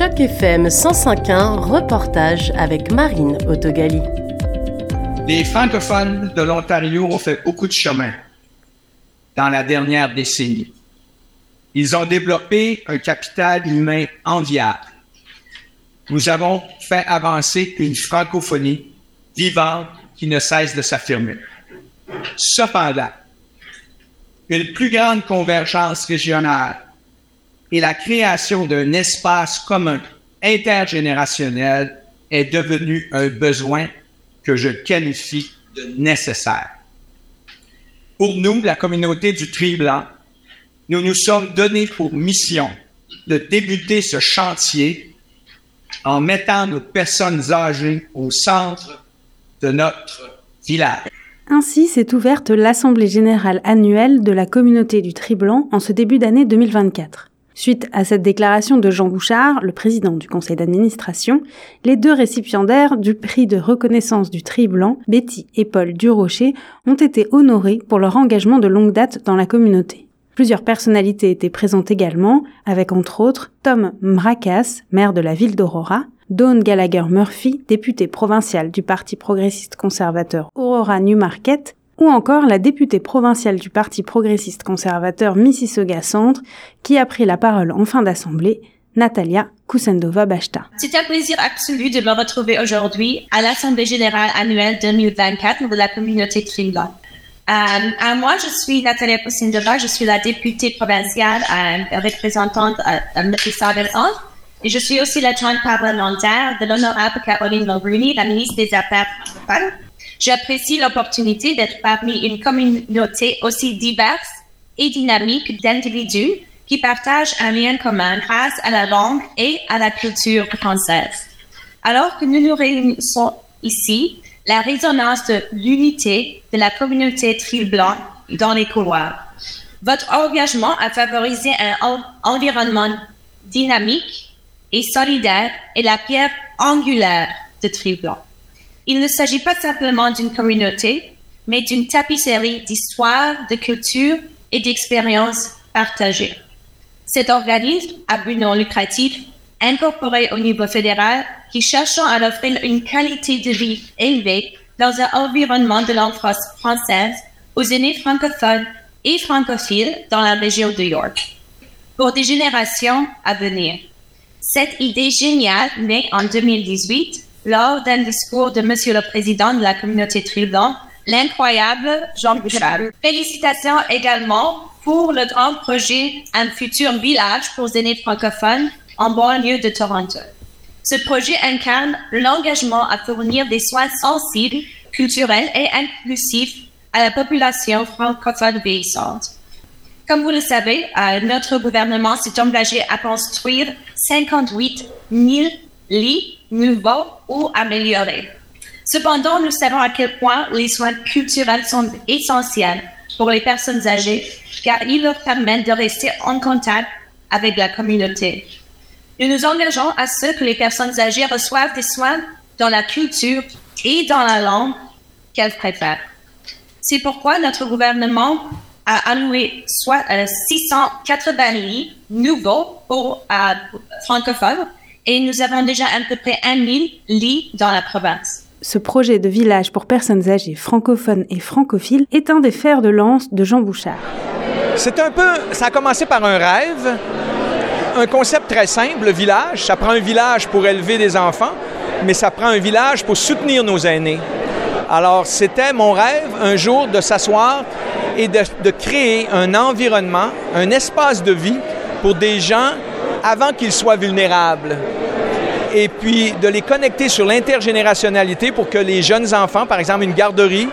Choc FM 105.1, reportage avec Marine Autogali. Les francophones de l'Ontario ont fait beaucoup de chemin dans la dernière décennie. Ils ont développé un capital humain enviable. Nous avons fait avancer une francophonie vivante qui ne cesse de s'affirmer. Cependant, une plus grande convergence régionale et la création d'un espace commun intergénérationnel est devenu un besoin que je qualifie de nécessaire. Pour nous, la communauté du Tri Blanc, nous nous sommes donnés pour mission de débuter ce chantier en mettant nos personnes âgées au centre de notre village. Ainsi s'est ouverte l'Assemblée générale annuelle de la communauté du Tri-Blanc en ce début d'année 2024. Suite à cette déclaration de Jean Bouchard, le président du conseil d'administration, les deux récipiendaires du prix de reconnaissance du Tri Blanc, Betty et Paul Durocher, ont été honorés pour leur engagement de longue date dans la communauté. Plusieurs personnalités étaient présentes également, avec entre autres Tom Mrakas, maire de la ville d'Aurora, Dawn Gallagher Murphy, députée provinciale du Parti progressiste conservateur Aurora Newmarket, ou encore la députée provinciale du Parti progressiste conservateur Mississauga Centre, qui a pris la parole en fin d'assemblée, Natalia Kusendova-Bashta. C'est un plaisir absolu de me retrouver aujourd'hui à l'Assemblée générale annuelle 2024 de la communauté Trimla. Euh, moi, je suis Natalia Kusendova, je suis la députée provinciale euh, représentante euh, de Mississauga Centre et je suis aussi l'adjointe parlementaire de l'honorable Caroline Mulroney, la ministre des Affaires. J'apprécie l'opportunité d'être parmi une communauté aussi diverse et dynamique d'individus qui partagent un lien commun grâce à la langue et à la culture française. Alors que nous nous réunissons ici, la résonance de l'unité de la communauté tri-blanc dans les couloirs. Votre engagement à favoriser un environnement dynamique et solidaire est la pierre angulaire de Triblanc. Il ne s'agit pas simplement d'une communauté, mais d'une tapisserie d'histoires, de cultures et d'expériences partagées. Cet organisme à but non lucratif, incorporé au niveau fédéral, qui cherche à offrir une qualité de vie élevée dans un environnement de langue française aux aînés francophones et francophiles dans la région de York, pour des générations à venir. Cette idée géniale naît en 2018 lors d'un discours de Monsieur le Président de la communauté Trident, l'incroyable Jean Bouchard. Félicitations également pour le grand projet Un futur village pour aînés francophones en banlieue de Toronto. Ce projet incarne l'engagement à fournir des soins sensibles, culturels et inclusifs à la population francophone vieillissante. Comme vous le savez, euh, notre gouvernement s'est engagé à construire 58 000 lits nouveaux ou améliorés. Cependant, nous savons à quel point les soins culturels sont essentiels pour les personnes âgées car ils leur permettent de rester en contact avec la communauté. Nous nous engageons à ce que les personnes âgées reçoivent des soins dans la culture et dans la langue qu'elles préfèrent. C'est pourquoi notre gouvernement a alloué soit 680 lits nouveaux pour euh, francophones et nous avons déjà à peu près 1000 lits dans la province. Ce projet de village pour personnes âgées francophones et francophiles est un des fers de lance de Jean Bouchard. C'est un peu, ça a commencé par un rêve, un concept très simple, le village. Ça prend un village pour élever des enfants, mais ça prend un village pour soutenir nos aînés. Alors, c'était mon rêve un jour de s'asseoir et de, créer un environnement, un espace de vie pour des gens avant qu'ils soient vulnérables. Et puis de les connecter sur l'intergénérationnalité pour que les jeunes enfants, par exemple une garderie,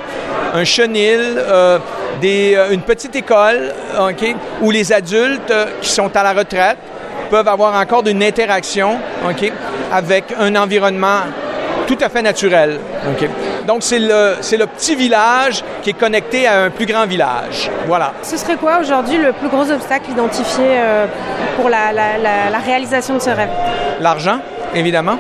un chenil, euh, euh, une petite école, OK, où les adultes euh, qui sont à la retraite peuvent avoir encore une interaction OK, avec un environnement tout à fait naturel. OK. Donc, c'est le, c'est le petit village qui est connecté à un plus grand village. Voilà. Ce serait quoi aujourd'hui le plus gros obstacle identifié euh, pour la, la, réalisation de ce rêve? L'argent, évidemment.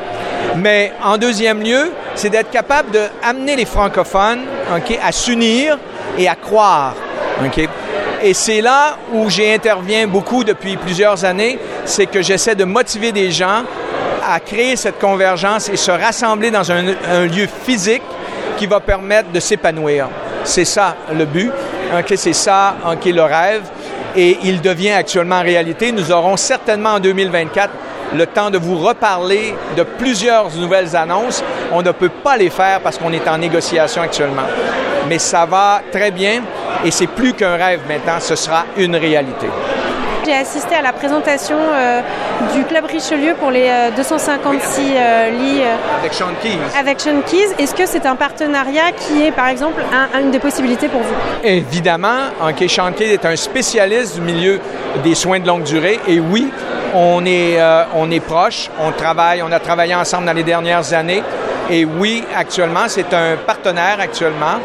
Mais en deuxième lieu, c'est d'être capable d'amener les francophones ok, à s'unir et à croire. ok? Et c'est là où j'interviens beaucoup depuis plusieurs années, c'est que j'essaie de motiver des gens à créer cette convergence et se rassembler dans un, un lieu physique qui va permettre de s'épanouir. C'est ça le but, okay, c'est ça okay, le rêve et il devient actuellement réalité. Nous aurons certainement en 2024 le temps de vous reparler de plusieurs nouvelles annonces. On ne peut pas les faire parce qu'on est en négociation actuellement. Mais ça va très bien et c'est plus qu'un rêve maintenant, ce sera une réalité. J'ai assisté à la présentation euh, du Club Richelieu pour les euh, 256 euh, lits. avec Sean Keys. Avec Sean Keys. Est-ce que c'est un partenariat qui est, par exemple, un, une des possibilités pour vous? Évidemment. Okay, Sean Keys est un spécialiste du milieu des soins de longue durée. Et oui, on est, on est proche, on travaille, on a travaillé ensemble dans les dernières années. Et oui, actuellement, c'est un partenaire actuellement.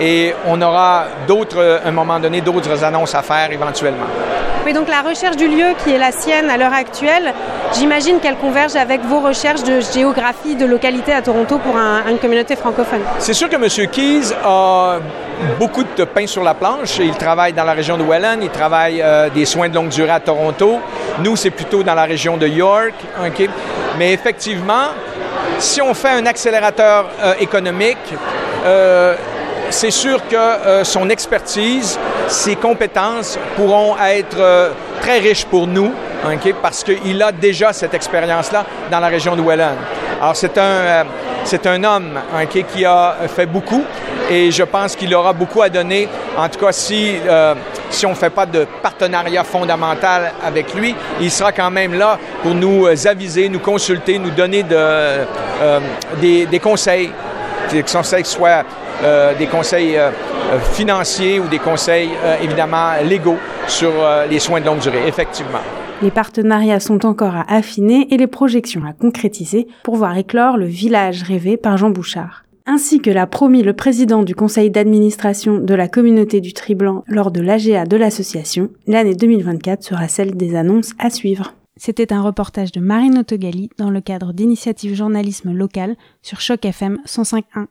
Et on aura d'autres, à un moment donné, d'autres annonces à faire éventuellement. Oui, donc la recherche du lieu qui est la sienne à l'heure actuelle, j'imagine qu'elle converge avec vos recherches de géographie, de localité à Toronto pour un, une communauté francophone. C'est sûr que M. Keys a beaucoup de pain sur la planche. Il travaille dans la région de Welland, il travaille euh, des soins de longue durée à Toronto. Nous, c'est plutôt dans la région de York. Mais effectivement, si on fait un accélérateur euh, économique, euh, c'est sûr que son expertise, ses compétences pourront être euh, très riches pour nous, parce qu'il a déjà cette expérience-là dans la région de Welland. Alors, c'est un, euh, un homme qui a fait beaucoup et je pense qu'il aura beaucoup à donner, en tout cas si, euh, si on ne fait pas de partenariat fondamental avec lui, il sera quand même là pour nous aviser, nous consulter, nous donner de, euh, des, des conseils, qui soient euh, des conseils euh, financiers ou des conseils euh, évidemment légaux sur les soins de longue durée, effectivement. Les partenariats sont encore à affiner et les projections à concrétiser pour voir éclore le village rêvé par Jean Bouchard. Ainsi que l'a promis le président du conseil d'administration de la communauté du Triblanc lors de l'AGA de l'association, l'année 2024 sera celle des annonces à suivre. C'était un reportage de Marine Autogali dans le cadre d'initiatives journalisme local sur Choc FM 105.1.